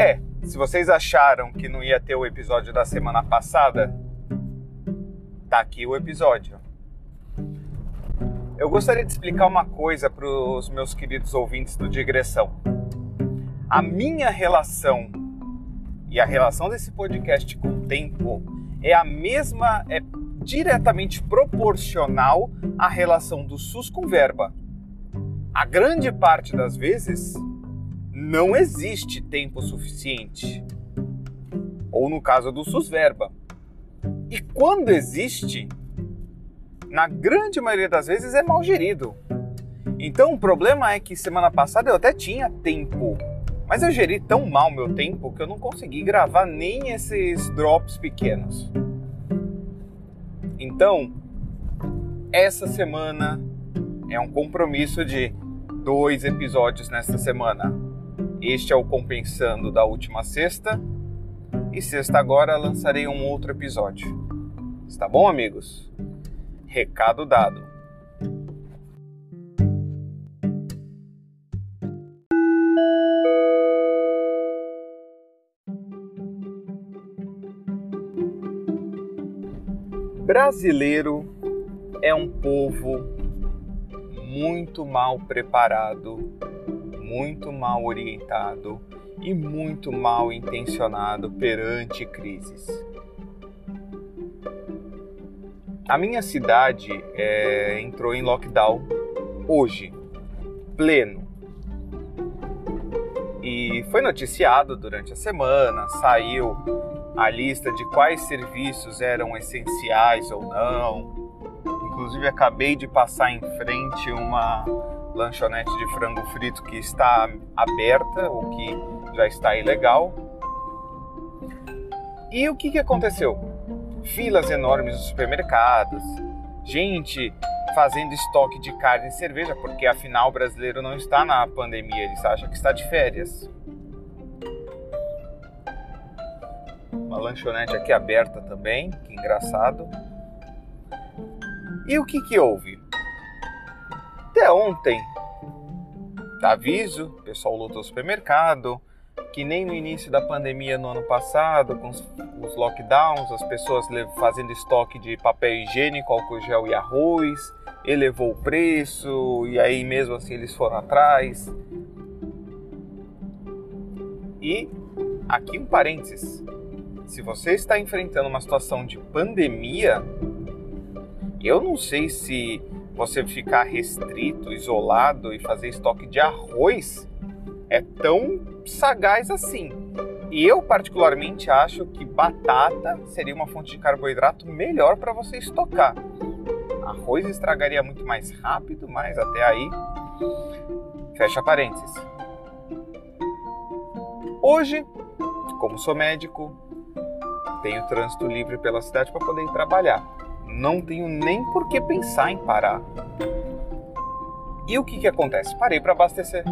É, se vocês acharam que não ia ter o episódio da semana passada, tá aqui o episódio. Eu gostaria de explicar uma coisa para os meus queridos ouvintes do Digressão. A minha relação e a relação desse podcast com o tempo é a mesma, é diretamente proporcional à relação do SUS com verba. A grande parte das vezes não existe tempo suficiente. Ou no caso do SUS verba. E quando existe, na grande maioria das vezes é mal gerido. Então o problema é que semana passada eu até tinha tempo, mas eu geri tão mal meu tempo que eu não consegui gravar nem esses drops pequenos. Então, essa semana é um compromisso de dois episódios nesta semana. Este é o Compensando da última sexta e sexta agora lançarei um outro episódio. Está bom, amigos? Recado dado. Brasileiro é um povo muito mal preparado, muito mal orientado e muito mal intencionado perante crises. A minha cidade é, entrou em lockdown hoje, pleno. E foi noticiado durante a semana, saiu a lista de quais serviços eram essenciais ou não. Inclusive acabei de passar em frente uma lanchonete de frango frito que está aberta, o que já está ilegal. E o que, que aconteceu? filas enormes nos supermercados, gente fazendo estoque de carne e cerveja, porque afinal o brasileiro não está na pandemia, ele acha que está de férias. Uma lanchonete aqui aberta também, que engraçado. E o que que houve? Ontem, aviso, o pessoal lutou supermercado, que nem no início da pandemia no ano passado, com os lockdowns, as pessoas fazendo estoque de papel higiênico, álcool gel e arroz, elevou o preço e aí mesmo assim eles foram atrás. E aqui um parênteses. Se você está enfrentando uma situação de pandemia, eu não sei se você ficar restrito, isolado e fazer estoque de arroz é tão sagaz assim. E eu, particularmente, acho que batata seria uma fonte de carboidrato melhor para você estocar. Arroz estragaria muito mais rápido, mas até aí. Fecha parênteses. Hoje, como sou médico, tenho trânsito livre pela cidade para poder ir trabalhar. Não tenho nem por que pensar em parar. E o que, que acontece? Parei para abastecer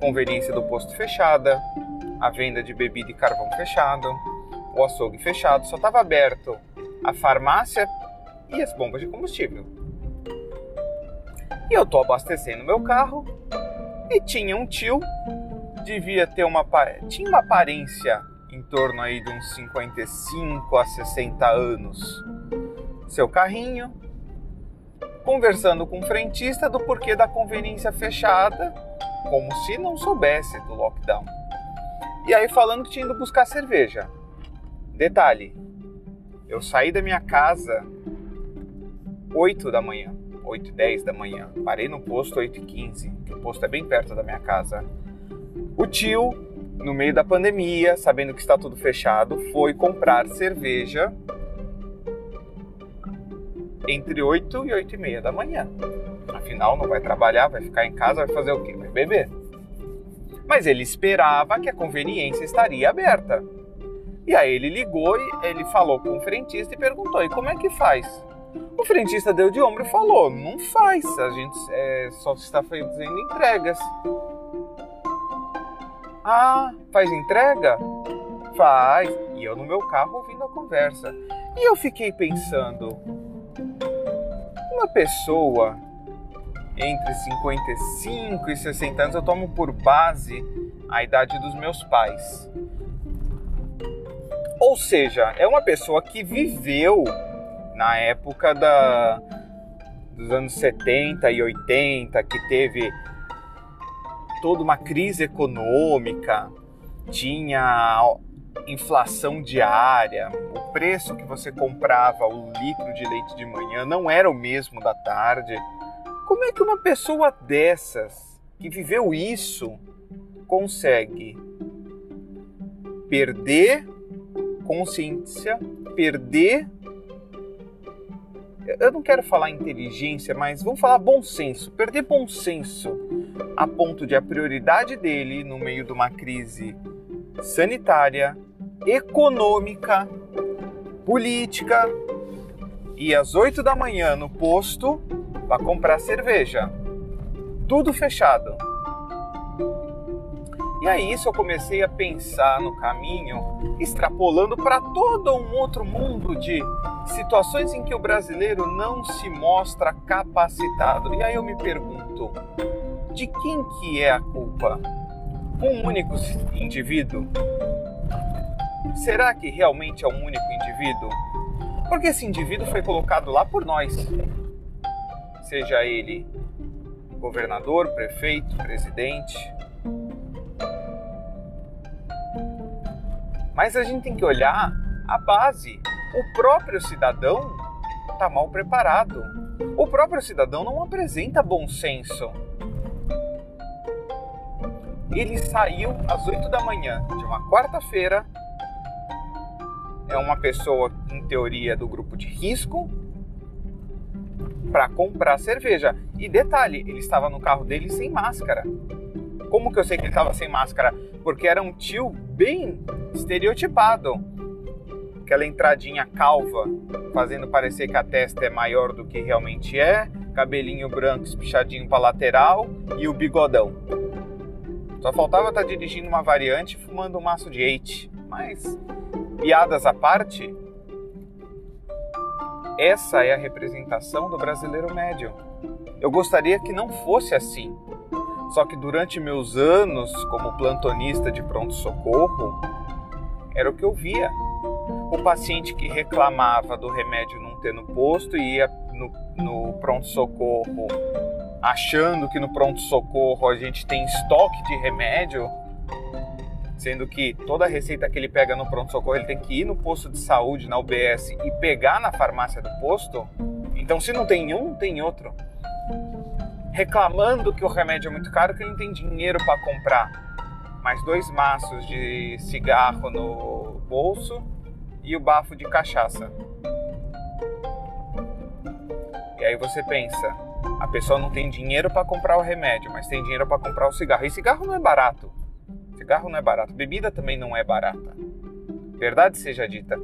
conveniência do posto fechada, a venda de bebida e carvão fechado, o açougue fechado, só estava aberto a farmácia e as bombas de combustível. E eu tô abastecendo meu carro e tinha um tio, devia ter uma tinha uma aparência em torno aí de uns 55 a 60 anos. Seu carrinho, conversando com o frentista do porquê da conveniência fechada como se não soubesse do lockdown. E aí falando que tinha ido buscar cerveja. Detalhe, eu saí da minha casa 8 da manhã, 8 e 10 da manhã. Parei no posto 8 e 15, que o posto é bem perto da minha casa. O tio, no meio da pandemia, sabendo que está tudo fechado, foi comprar cerveja entre 8 e 8 e meia da manhã. Afinal, não vai trabalhar, vai ficar em casa, vai fazer o quê? Vai beber. Mas ele esperava que a conveniência estaria aberta. E aí ele ligou e ele falou com o frentista e perguntou: e como é que faz? O frentista deu de ombro e falou: não faz, a gente é, só está fazendo entregas. Ah, faz entrega? Faz. E eu no meu carro ouvindo a conversa. E eu fiquei pensando: uma pessoa entre 55 e 60 anos, eu tomo por base a idade dos meus pais. Ou seja, é uma pessoa que viveu na época da, dos anos 70 e 80, que teve toda uma crise econômica, tinha inflação diária, o preço que você comprava o litro de leite de manhã não era o mesmo da tarde. Como é que uma pessoa dessas, que viveu isso, consegue perder consciência, perder. Eu não quero falar inteligência, mas vamos falar bom senso. Perder bom senso a ponto de a prioridade dele no meio de uma crise sanitária, econômica, política e às 8 da manhã no posto para comprar cerveja. Tudo fechado. E aí isso eu comecei a pensar no caminho, extrapolando para todo um outro mundo de situações em que o brasileiro não se mostra capacitado. E aí eu me pergunto, de quem que é a culpa? Um único indivíduo? Será que realmente é um único indivíduo? Porque esse indivíduo foi colocado lá por nós. Seja ele governador, prefeito, presidente, Mas a gente tem que olhar a base. O próprio cidadão está mal preparado. O próprio cidadão não apresenta bom senso. Ele saiu às 8 da manhã de uma quarta-feira. É uma pessoa, em teoria, do grupo de risco para comprar cerveja. E detalhe, ele estava no carro dele sem máscara. Como que eu sei que ele estava sem máscara? Porque era um tio bem estereotipado. Aquela entradinha calva, fazendo parecer que a testa é maior do que realmente é, cabelinho branco espichadinho para lateral e o bigodão. Só faltava estar tá dirigindo uma variante fumando um maço de eight. Mas, piadas à parte, essa é a representação do brasileiro médio. Eu gostaria que não fosse assim. Só que durante meus anos como plantonista de pronto-socorro, era o que eu via. O paciente que reclamava do remédio não ter no posto e ia no, no pronto-socorro achando que no pronto-socorro a gente tem estoque de remédio, sendo que toda receita que ele pega no pronto-socorro ele tem que ir no posto de saúde, na UBS e pegar na farmácia do posto. Então, se não tem um, tem outro reclamando que o remédio é muito caro, que ele não tem dinheiro para comprar. Mais dois maços de cigarro no bolso e o bafo de cachaça. E aí você pensa, a pessoa não tem dinheiro para comprar o remédio, mas tem dinheiro para comprar o cigarro. E cigarro não é barato. Cigarro não é barato. Bebida também não é barata. Verdade seja dita,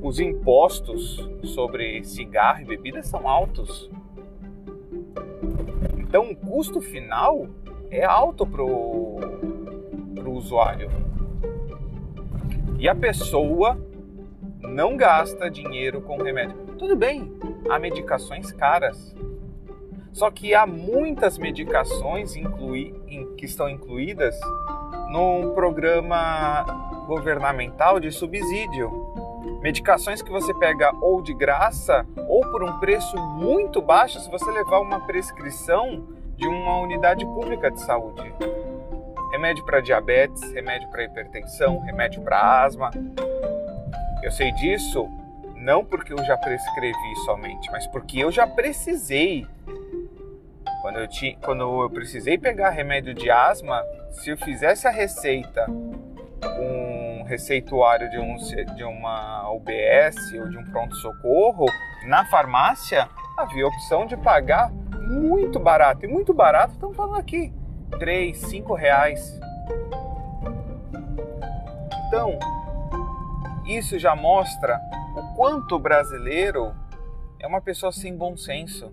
os impostos sobre cigarro e bebida são altos. Então o custo final é alto para o usuário. E a pessoa não gasta dinheiro com remédio. Tudo bem, há medicações caras. Só que há muitas medicações inclui, que estão incluídas num programa governamental de subsídio medicações que você pega ou de graça ou por um preço muito baixo se você levar uma prescrição de uma unidade pública de saúde. Remédio para diabetes, remédio para hipertensão, remédio para asma. Eu sei disso não porque eu já prescrevi somente, mas porque eu já precisei. Quando eu, tinha, quando eu precisei pegar remédio de asma, se eu fizesse a receita com receituário de, um, de uma UBS ou de um pronto-socorro, na farmácia havia a opção de pagar muito barato. E muito barato, estamos falando aqui, 3, 5 reais. Então, isso já mostra o quanto o brasileiro é uma pessoa sem bom senso.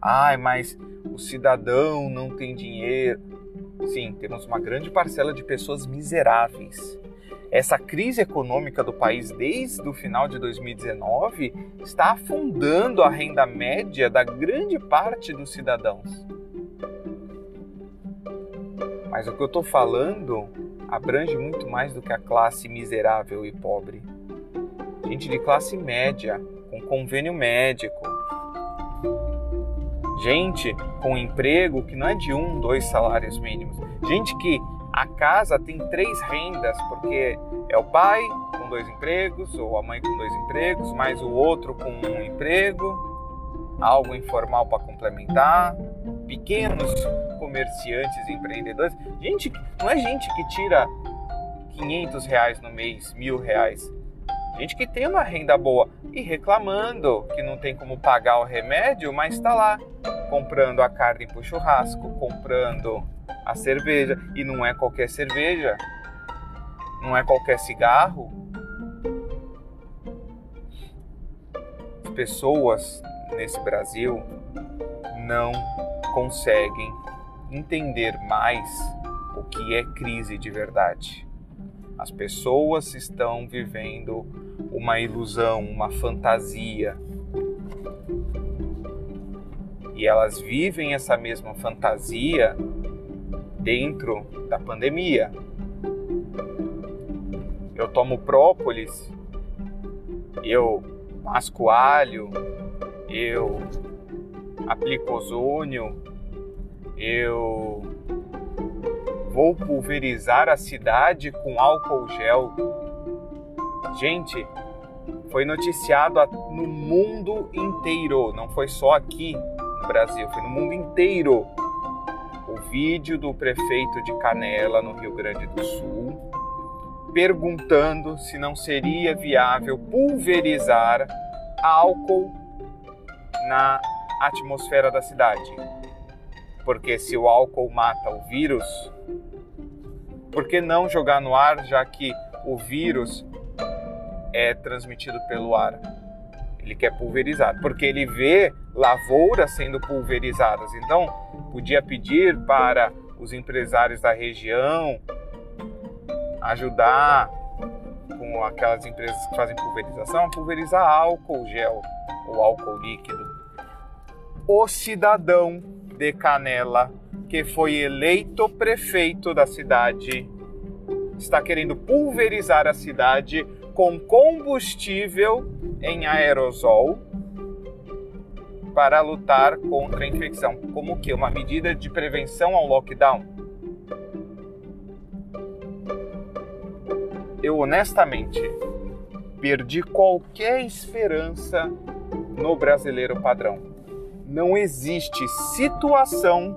Ai, mas o cidadão não tem dinheiro. Sim, temos uma grande parcela de pessoas miseráveis essa crise econômica do país desde o final de 2019 está afundando a renda média da grande parte dos cidadãos. Mas o que eu estou falando abrange muito mais do que a classe miserável e pobre. Gente de classe média, com convênio médico. Gente com emprego que não é de um, dois salários mínimos. Gente que a casa tem três rendas, porque é o pai com dois empregos, ou a mãe com dois empregos, mais o outro com um emprego, algo informal para complementar, pequenos comerciantes e empreendedores. Gente, não é gente que tira 500 reais no mês, mil reais. Gente que tem uma renda boa e reclamando que não tem como pagar o remédio, mas está lá comprando a carne para o churrasco, comprando a cerveja. E não é qualquer cerveja, não é qualquer cigarro. As pessoas nesse Brasil não conseguem entender mais o que é crise de verdade. As pessoas estão vivendo uma ilusão, uma fantasia. E elas vivem essa mesma fantasia dentro da pandemia. Eu tomo própolis, eu masco alho, eu aplico ozônio, eu vou pulverizar a cidade com álcool gel. Gente, foi noticiado no mundo inteiro, não foi só aqui no Brasil, foi no mundo inteiro. O vídeo do prefeito de Canela, no Rio Grande do Sul, perguntando se não seria viável pulverizar álcool na atmosfera da cidade. Porque se o álcool mata o vírus, por que não jogar no ar, já que o vírus é transmitido pelo ar? Ele quer pulverizar, porque ele vê lavouras sendo pulverizadas. Então, podia pedir para os empresários da região ajudar com aquelas empresas que fazem pulverização pulverizar álcool gel ou álcool líquido. O cidadão de Canela que foi eleito prefeito da cidade, está querendo pulverizar a cidade com combustível em aerosol para lutar contra a infecção, como que uma medida de prevenção ao lockdown. Eu honestamente perdi qualquer esperança no brasileiro padrão. Não existe situação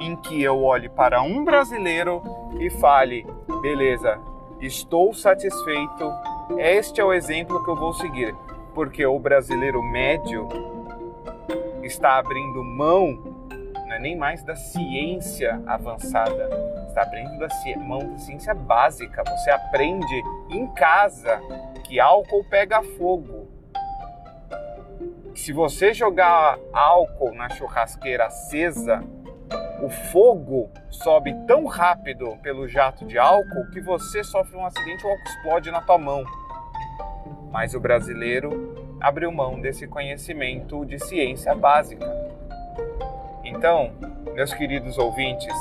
em que eu olhe para um brasileiro e fale: beleza, estou satisfeito, este é o exemplo que eu vou seguir, porque o brasileiro médio está abrindo mão não é nem mais da ciência avançada, está abrindo da mão da ciência básica. Você aprende em casa que álcool pega fogo. Se você jogar álcool na churrasqueira acesa, o fogo sobe tão rápido pelo jato de álcool que você sofre um acidente ou explode na tua mão. Mas o brasileiro abriu mão desse conhecimento de ciência básica. Então, meus queridos ouvintes,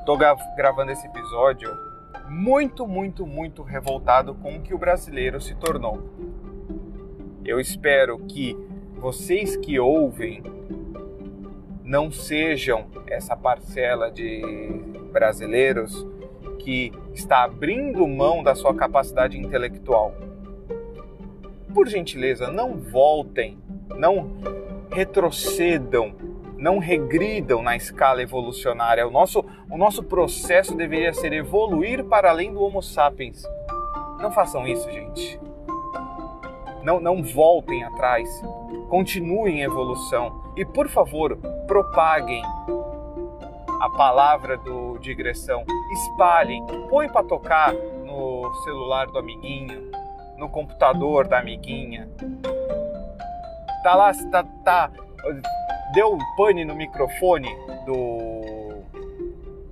estou gravando esse episódio muito, muito, muito revoltado com o que o brasileiro se tornou. Eu espero que vocês que ouvem não sejam essa parcela de brasileiros que está abrindo mão da sua capacidade intelectual. Por gentileza, não voltem, não retrocedam, não regridam na escala evolucionária. O nosso, o nosso processo deveria ser evoluir para além do Homo sapiens. Não façam isso, gente. Não, não voltem atrás. Continuem em evolução. E por favor, propaguem a palavra do digressão, espalhem, põe para tocar no celular do amiguinho, no computador da amiguinha. Tá lá, tá, tá deu um pane no microfone do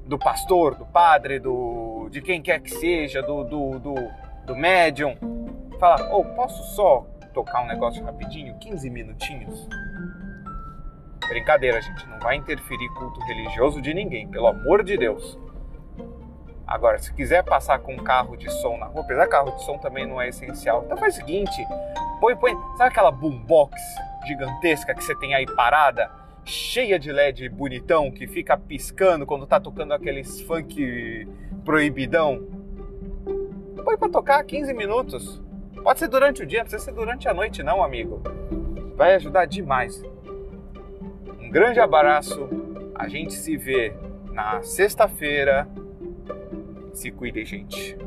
do pastor, do padre, do de quem quer que seja, do do, do, do médium. Fala, ou oh, posso só tocar um negócio rapidinho, 15 minutinhos? Brincadeira, gente, não vai interferir culto religioso de ninguém, pelo amor de Deus. Agora, se quiser passar com um carro de som na rua, apesar carro de som também não é essencial, então faz o seguinte: põe, põe, sabe aquela boombox gigantesca que você tem aí parada, cheia de LED bonitão, que fica piscando quando tá tocando aqueles funk proibidão? Põe pra tocar 15 minutos. Pode ser durante o dia, não precisa ser durante a noite, não, amigo. Vai ajudar demais. Um grande abraço. A gente se vê na sexta-feira. Se cuidem, gente.